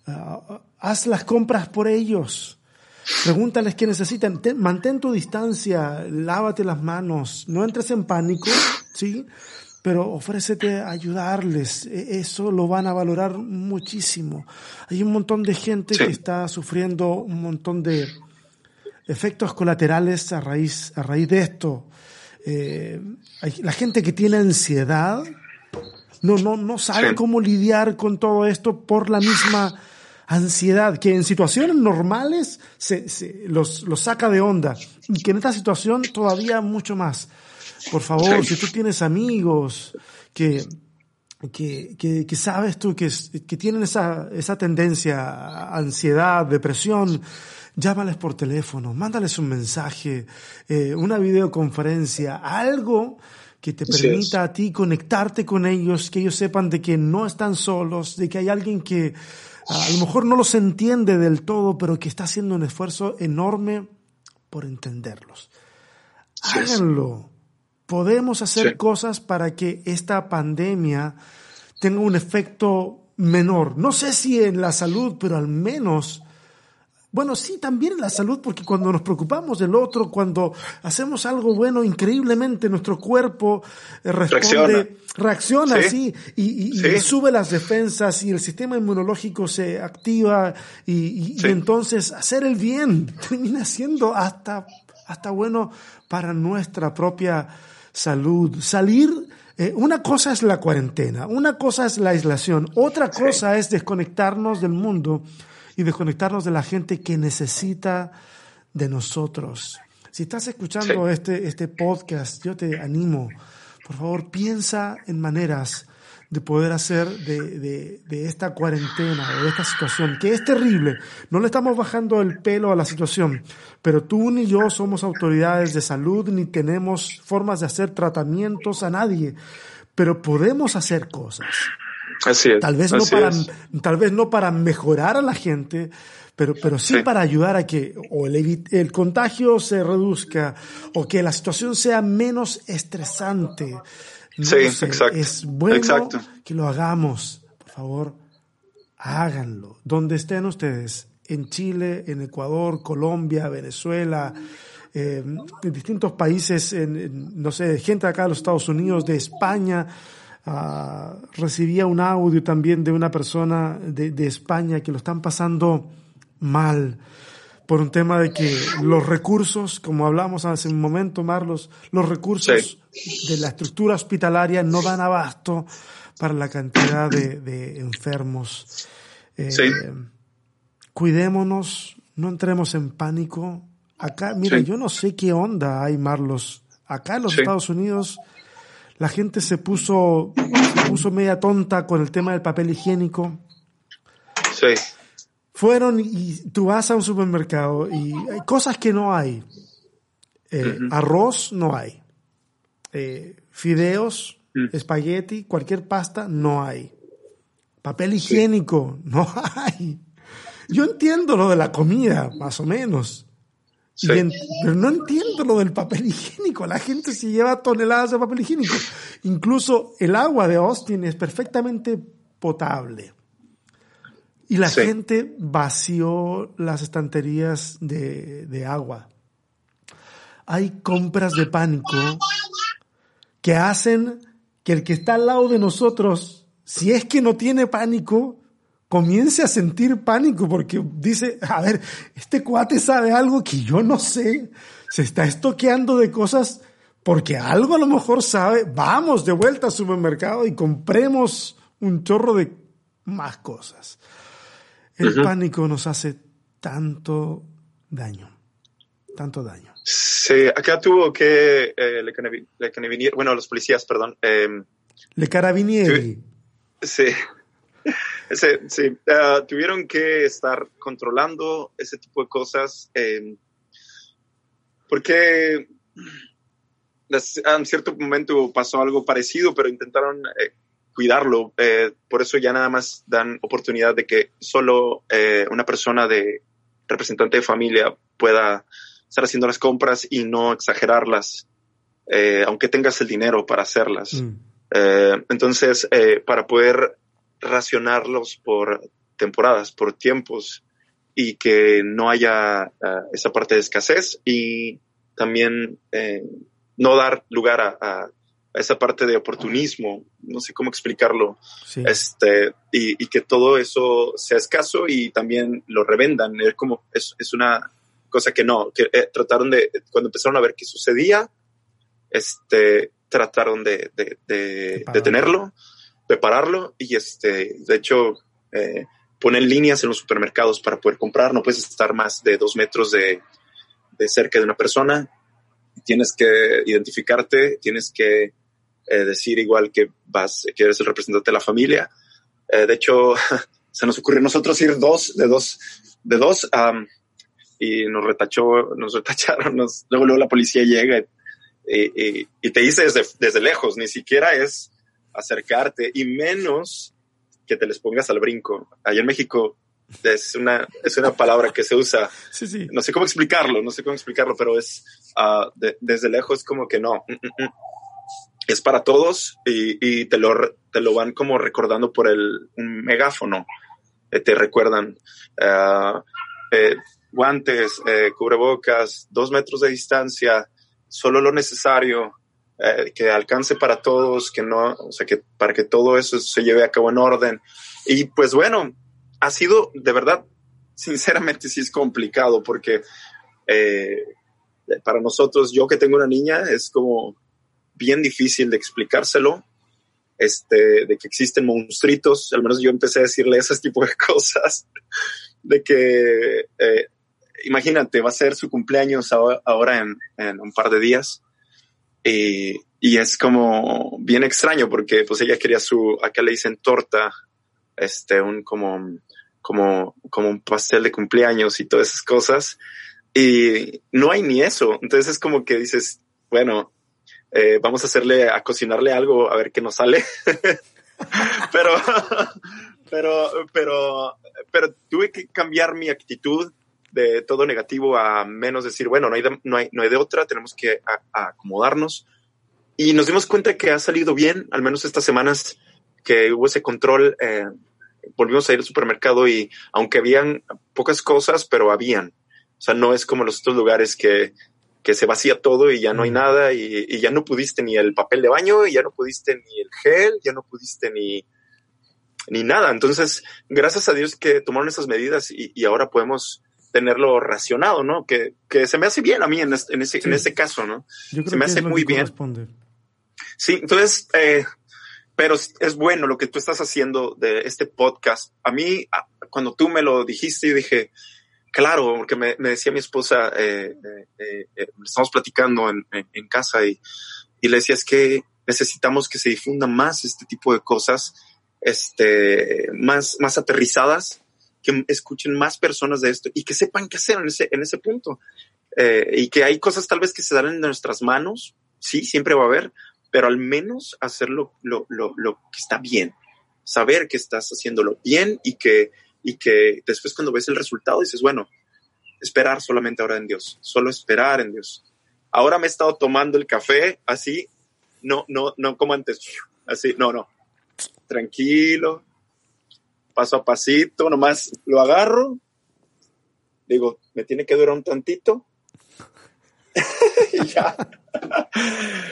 Ah, haz las compras por ellos. Pregúntales qué necesitan. mantén tu distancia, lávate las manos, no entres en pánico, ¿sí? Pero ofrécete a ayudarles. E, eso lo van a valorar muchísimo. Hay un montón de gente que está sufriendo un montón de efectos colaterales a raíz, a raíz de esto. Eh, la gente que tiene ansiedad no, no, no sabe cómo lidiar con todo esto por la misma ansiedad, que en situaciones normales se, se los, los saca de onda y que en esta situación todavía mucho más. Por favor, si tú tienes amigos que, que, que, sabes tú que, que tienen esa, esa tendencia, ansiedad, depresión, llámales por teléfono, mándales un mensaje, eh, una videoconferencia, algo que te permita a ti conectarte con ellos, que ellos sepan de que no están solos, de que hay alguien que a lo mejor no los entiende del todo, pero que está haciendo un esfuerzo enorme por entenderlos. Háganlo. Podemos hacer cosas para que esta pandemia tenga un efecto menor. No sé si en la salud, pero al menos bueno, sí, también en la salud, porque cuando nos preocupamos del otro, cuando hacemos algo bueno, increíblemente nuestro cuerpo eh, responde, reacciona, sí, y, sube las defensas y el sistema inmunológico se activa y, entonces hacer el bien termina siendo hasta, hasta bueno para nuestra propia salud. Salir eh, una cosa es la cuarentena, una cosa es la aislación, otra cosa es desconectarnos del mundo y desconectarnos de la gente que necesita de nosotros. Si estás escuchando este, este podcast, yo te animo, por favor, piensa en maneras de poder hacer de, de, de, esta cuarentena o de esta situación, que es terrible. No le estamos bajando el pelo a la situación, pero tú ni yo somos autoridades de salud ni tenemos formas de hacer tratamientos a nadie, pero podemos hacer cosas. Así es. Tal vez, no para, tal vez no para mejorar a la gente, pero, pero sí, para ayudar a que o el, el, contagio se reduzca o que la situación sea menos estresante. Sí, exacto. Es bueno que lo hagamos. Por favor, háganlo. Donde estén ustedes, en Chile, en Ecuador, Colombia, Venezuela, eh, en distintos países, en, no sé, gente acá de los Estados Unidos, de España, Ah, recibía un audio también de una persona de, de, España que lo están pasando mal por un tema de que los recursos, como hablamos hace un momento, Marlos, los recursos de la estructura hospitalaria no dan abasto para la cantidad de, de enfermos. Eh, cuidémonos, no entremos en pánico. Acá, mira, yo no sé qué onda hay, Marlos. Acá en los Estados Unidos la gente se puso, se puso media tonta con el tema del papel higiénico. Sí. Fueron y tú vas a un supermercado y hay cosas que no hay. Eh, arroz no hay. Eh, fideos, mm. espagueti, cualquier pasta no hay. Papel higiénico no hay. Yo entiendo lo de la comida, más o menos pero no entiendo lo del papel higiénico. La gente se lleva toneladas de papel higiénico. Incluso el agua de Austin es perfectamente potable. Y la gente vació las estanterías de, de agua. Hay compras de pánico que hacen que el que está al lado de nosotros, si es que no tiene pánico, comience a sentir pánico porque dice, a ver, este cuate sabe algo que yo no sé, se está estoqueando de cosas porque algo a lo mejor sabe, vamos de vuelta al supermercado y compremos un chorro de más cosas. El pánico nos hace tanto daño, tanto daño. Sí, acá tuvo que eh, le, carabinieri, bueno, los policías, perdón. Eh, le carabinieri. Sí, Sí, sí. Ah, tuvieron que estar controlando ese tipo de cosas eh, porque en cierto momento pasó algo parecido, pero intentaron eh, cuidarlo. Eh, por eso ya nada más dan oportunidad de que solo una persona de representante de familia pueda estar haciendo las compras y no exagerarlas, aunque tengas el dinero para hacerlas. Mm. entonces, para poder racionarlos por temporadas, por tiempos y que no haya ah, esa parte de escasez y también eh, no dar lugar a, esa parte de oportunismo, no sé cómo explicarlo, este, y, que todo eso sea escaso y también lo revendan. Es como, es, es una cosa que no, que eh, trataron de, cuando empezaron a ver qué sucedía, este, trataron de, de, de detenerlo prepararlo y este, de hecho, eh, ponen líneas en los supermercados para poder comprar. No puedes estar más de dos metros de, de cerca de una persona. Tienes que identificarte, tienes que eh, decir igual que vas, que eres el representante de la familia. Eh, de hecho, se nos ocurrió nosotros ir dos, de dos, de dos, y nos retachó, nos retacharon, nos, luego, luego la policía llega y, y, te dice desde, desde lejos, ni siquiera es acercarte y menos que te les pongas al brinco. Allá en México es una, es una palabra que se usa, Sí, sí. no sé cómo explicarlo, no sé cómo explicarlo, pero es ah, de- desde lejos como que no. Es para todos y, y te, lo, te lo van como recordando por el un megáfono. Eh, te recuerdan ah, eh, guantes, eh, cubrebocas, dos metros de distancia, solo lo necesario, que alcance para todos, que no, o sea, que para que todo eso se lleve a cabo en orden. Y pues bueno, ha sido de verdad, sinceramente sí es complicado porque para nosotros, yo que tengo una niña, es como bien difícil de explicárselo, este, de que existen monstruitos, al menos yo empecé a decirle ese tipo de cosas, de que, eh, imagínate, va a ser su cumpleaños ahora- en, en un par de días y, y es como bien extraño porque pues ella quería su, acá le dicen torta, este, un como, como, como un pastel de cumpleaños y todas esas cosas. Y no hay ni eso. Entonces es como que dices, bueno, eh, vamos a hacerle, a cocinarle algo, a ver qué nos sale. pero, pero, pero, pero tuve que cambiar mi actitud de todo negativo a menos decir, bueno, no hay de, no hay, no hay de otra, tenemos que a- a acomodarnos. Y nos dimos cuenta que ha salido bien, al menos estas semanas que hubo ese control, eh, volvimos a ir al supermercado y aunque habían pocas cosas, pero habían. O sea, no es como los otros lugares que, que se vacía todo y ya no hay nada y, y ya no pudiste ni el papel de baño y ya no pudiste ni el gel, ya no pudiste ni, ni nada. Entonces, gracias a Dios que tomaron esas medidas y, y ahora podemos tenerlo racionado, ¿no? Que, que se me hace bien a mí en, es- en ese, Sí. en ese caso, ¿no? Yo creo Se me que hace muy bien. Sí, entonces, eh, pero es- bueno lo que tú estás haciendo de este podcast. A mí, cuando tú me lo dijiste, yo dije, claro, porque me, decía mi esposa, eh, eh, eh, estamos platicando en, casa y, y le decía, es que necesitamos que se difunda más este tipo de cosas, este, más, más aterrizadas, que escuchen más personas de esto y que sepan qué hacer en ese, en ese punto. Y que hay cosas tal vez que se dan en nuestras manos, sí, siempre va a haber, pero al menos hacer lo, lo, lo, lo que está bien, saber que estás haciéndolo bien y que, y que después cuando ves el resultado dices, bueno, esperar solamente ahora en Dios, solo esperar en Dios. Ahora me he estado tomando el café así, no, no, no como antes, así, no, no, tranquilo, paso a pasito, nomás lo agarro, digo, me tiene que durar un tantito ya.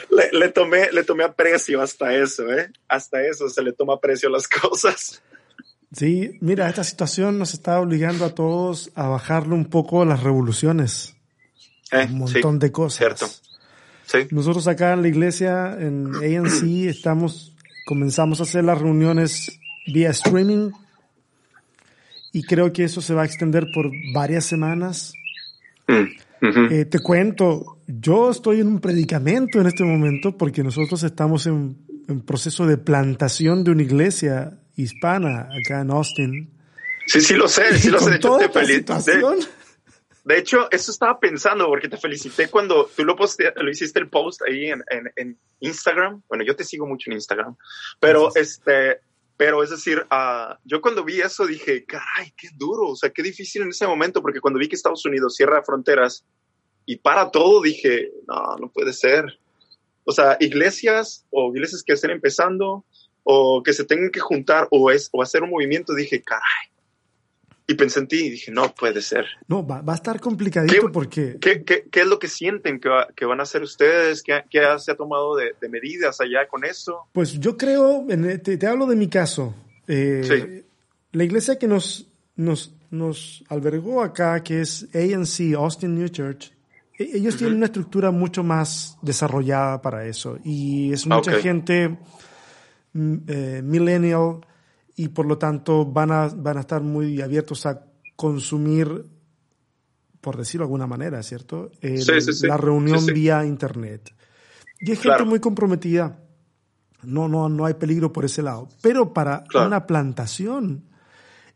Le, le tomé, le tomé aprecio hasta eso, ¿eh? Hasta eso se le toma aprecio a las cosas. Sí, mira, esta situación nos está obligando a todos a bajarle un poco las revoluciones. Eh, un montón sí, de cosas. Cierto. Sí. Nosotros acá en la iglesia, en ANC, estamos, comenzamos a hacer las reuniones vía streaming y creo que eso se va a extender por varias semanas. Mm, ujú. Eh, te cuento, yo estoy en un predicamento en este momento porque nosotros estamos en, en proceso de plantación de una iglesia hispana acá en Austin. Sí, sí lo sé, sí lo sé. De hecho, te de, de hecho, eso estaba pensando porque te felicité cuando tú lo, poste, lo hiciste el post ahí en, en, en Instagram. Bueno, yo te sigo mucho en Instagram, pero este, pero es decir, ah, yo cuando vi eso dije, caray, qué duro, o sea, qué difícil en ese momento, porque cuando vi que Estados Unidos cierra fronteras y para todo, dije, no, no puede ser. O sea, iglesias o iglesias que estén empezando o que se tengan que juntar o, es, o hacer un movimiento, dije, caray. Y pensé en ti y dije, no puede ser. no, va, va a estar complicadito ¿Qué- porque ¿Qué, qué, qué es lo que sienten que, va- que van a hacer ustedes? ¿Qué, qué se ha tomado de, de medidas allá con eso? Pues yo creo, te, te hablo de mi caso. Eh, Sí. La iglesia que nos, nos, nos albergó acá, que es ANC, Austin New Church, e- ellos tienen una estructura mucho más desarrollada para eso. Y es mucha gente eh, millennial y por lo tanto van a, van a estar muy abiertos a consumir, por decirlo de alguna manera, ¿cierto? El- Sí, sí, sí. La reunión vía internet. Y hay gente Claro. muy comprometida. No, no, no hay peligro por ese lado. Pero para Claro. una plantación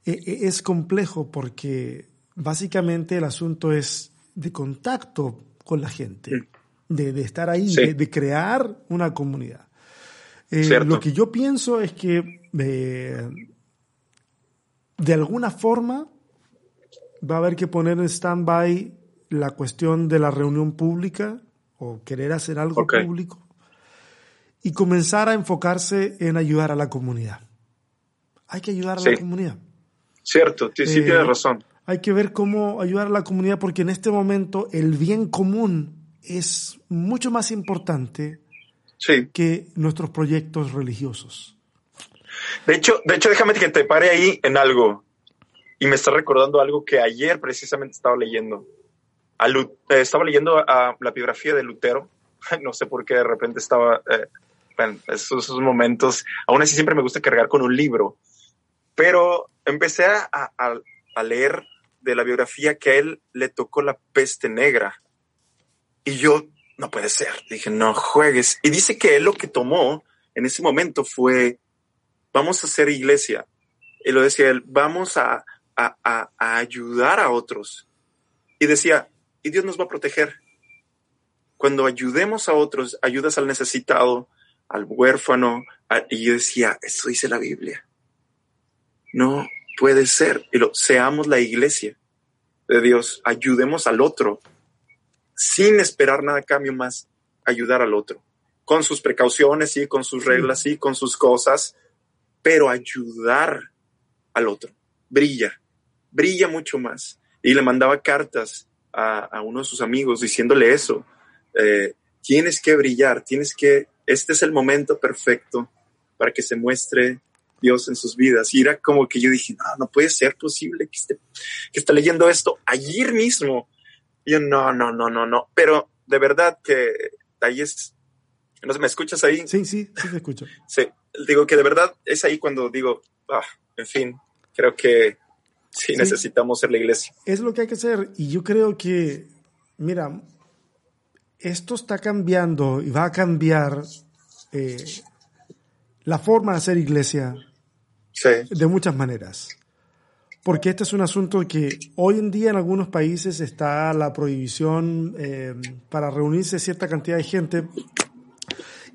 eh, eh, es complejo porque básicamente el asunto es de contacto con la gente. de, estar ahí, de, crear una comunidad. Eh, lo que yo pienso es que eh, de alguna forma va a haber que poner en stand-by la cuestión de la reunión pública o querer hacer algo público y comenzar a enfocarse en ayudar a la comunidad. Hay que ayudar a la comunidad. Cierto, sí, sí tienes eh, razón. Hay que ver cómo ayudar a la comunidad porque en este momento el bien común es mucho más importante que nuestros proyectos religiosos. De hecho, de hecho, déjame que te pare ahí en algo. Y me está recordando algo que ayer precisamente estaba leyendo. Eh, estaba leyendo a, la biografía de Lutero. No sé por qué de repente estaba eh, en esos, momentos. Aún así siempre me gusta cargar con un libro. Pero empecé a, a leer de la biografía que a él le tocó la peste negra. Y yo, no puede ser. Dije, no juegues. Y dice que él lo que tomó en ese momento fue, vamos a hacer iglesia. Y lo decía él, vamos a, a, a, ayudar a otros. Y decía, y Dios nos va a proteger. Cuando ayudemos a otros, ayudas al necesitado, al huérfano. y yo decía, eso dice la Biblia. No puede ser. Y lo, seamos la iglesia de Dios, ayudemos al otro sin esperar nada cambio más, ayudar al otro, con sus precauciones, y con sus reglas, y con sus cosas, pero ayudar al otro. Brilla, brilla mucho más. Y le mandaba cartas a, uno de sus amigos diciéndole eso. Eh, tienes que brillar, tienes que, este es el momento perfecto para que se muestre Dios en sus vidas. Y era como que yo dije, no, no puede ser posible que esté, que esté leyendo esto ayer mismo. Y yo, no, no, no, no, no. Pero de verdad que ahí es, ¿no me escuchas ahí? Sí, sí, sí te escucho. Sí, digo que de verdad es ahí cuando digo, ah, en fin, creo que sí, necesitamos ser la iglesia. Es lo que hay que hacer. Y yo creo que, mira, esto está cambiando y va a cambiar eh, la forma de hacer iglesia de muchas maneras. Porque este es un asunto que hoy en día en algunos países está la prohibición eh, para reunirse cierta cantidad de gente.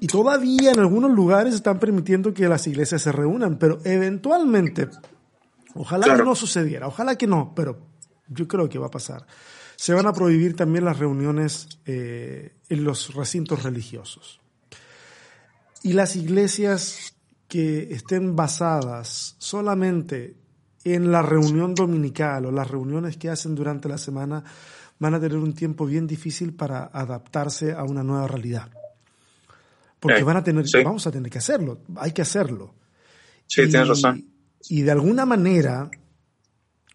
Y todavía en algunos lugares están permitiendo que las iglesias se reúnan, pero eventualmente, ojalá que no sucediera, ojalá que no, pero yo creo que va a pasar. Se van a prohibir también las reuniones eh, en los recintos religiosos. Y las iglesias que estén basadas solamente en la reunión dominical o las reuniones que hacen durante la semana van a tener un tiempo bien difícil para adaptarse a una nueva realidad. Porque van a tener, vamos a tener que hacerlo, hay que hacerlo. Sí, y, tienes razón. Y de alguna manera,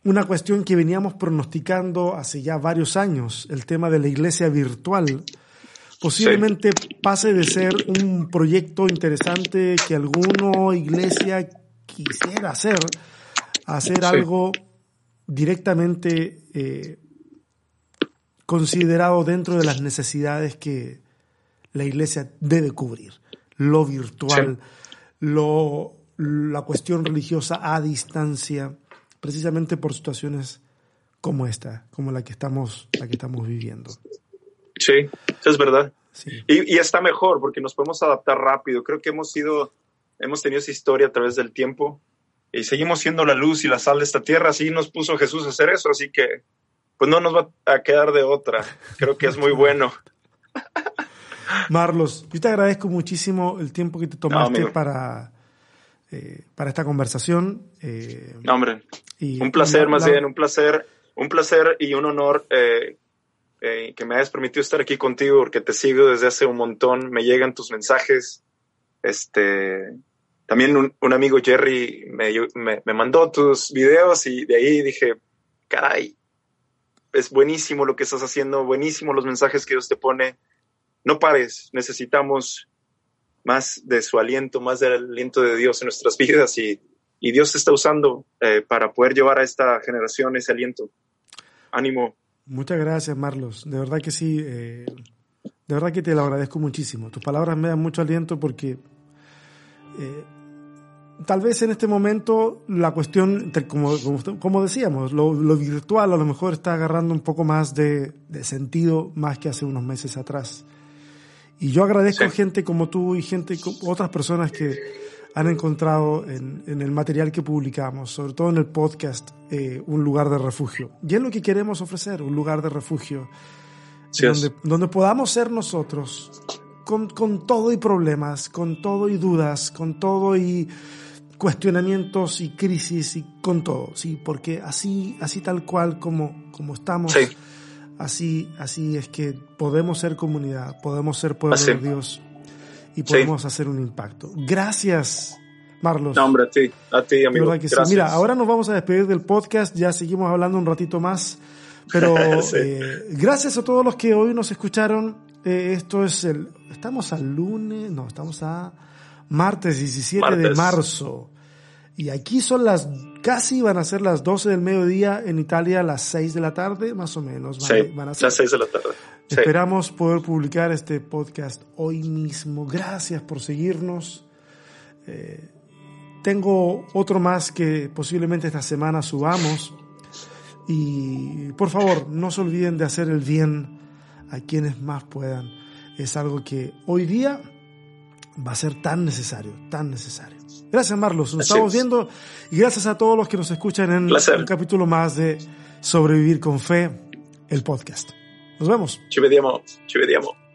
una cuestión que veníamos pronosticando hace ya varios años, el tema de la iglesia virtual, posiblemente pase de ser un proyecto interesante que alguna iglesia quisiera hacer, a hacer algo directamente eh, considerado dentro de las necesidades que la iglesia debe cubrir. Lo virtual, lo, la cuestión religiosa a distancia, precisamente por situaciones como esta, como la que estamos, la que estamos viviendo. Sí, es verdad. Y, está mejor porque nos podemos adaptar rápido. Creo que hemos sido, hemos tenido esa historia a través del tiempo y seguimos siendo la luz y la sal de esta tierra. Así nos puso Jesús a hacer eso, así que pues no nos va a quedar de otra. Creo que es muy bueno. Marlos, yo te agradezco muchísimo el tiempo que te tomaste para, eh, para esta conversación. Eh, no, hombre, un placer, más bien, un placer, un placer y un honor eh, que me hayas permitido estar aquí contigo porque te sigo desde hace un montón, me llegan tus mensajes. Este, también un, amigo Jerry me, me, mandó tus videos y de ahí dije, caray, es buenísimo lo que estás haciendo, buenísimo los mensajes que Dios te pone. No pares, necesitamos más de su aliento, más del aliento de Dios en nuestras vidas y, y Dios te está usando eh, para poder llevar a esta generación ese aliento. Ánimo, Muchas gracias, Marlos. De verdad que sí. Eh, de verdad que te lo agradezco muchísimo. Tus palabras me dan mucho aliento porque eh, tal vez en este momento la cuestión, como, como, decíamos, lo, virtual a lo mejor está agarrando un poco más de, sentido más que hace unos meses atrás. y yo agradezco gente como tú y gente, otras personas que han encontrado en, el material que publicamos, sobre todo en el podcast, eh, un lugar de refugio. Y es lo que queremos ofrecer, un lugar de refugio, donde, donde, podamos ser nosotros, con, con todo y problemas, con todo y dudas, con todo y cuestionamientos y crisis y con todo, sí, porque así, así tal cual como, como estamos, así, así es que podemos ser comunidad, podemos ser pueblo de Dios y podemos hacer un impacto. Gracias, Marlos. No, hombre, a ti, a ti, amigo. Mira, ahora nos vamos a despedir del podcast, ya seguimos hablando un ratito más, pero eh, gracias a todos los que hoy nos escucharon. Eh, esto es el, estamos al lunes, no, estamos a martes 17 de marzo. Y aquí son las, casi van a ser las 12 del mediodía, en Italia las 6 de la tarde, más o menos. Van, a ser. las 6 de la tarde. Esperamos poder publicar este podcast hoy mismo. Gracias por seguirnos. Eh, tengo otro más que posiblemente esta semana subamos. Y por favor, no se olviden de hacer el bien a quienes más puedan. Es algo que hoy día va a ser tan necesario, tan necesario. Gracias, Marlos. Nos estamos viendo y gracias a todos los que nos escuchan en un capítulo más de Sobrevivir con Fe, el podcast. Nos vemos. Ci vediamo. Ci vediamo.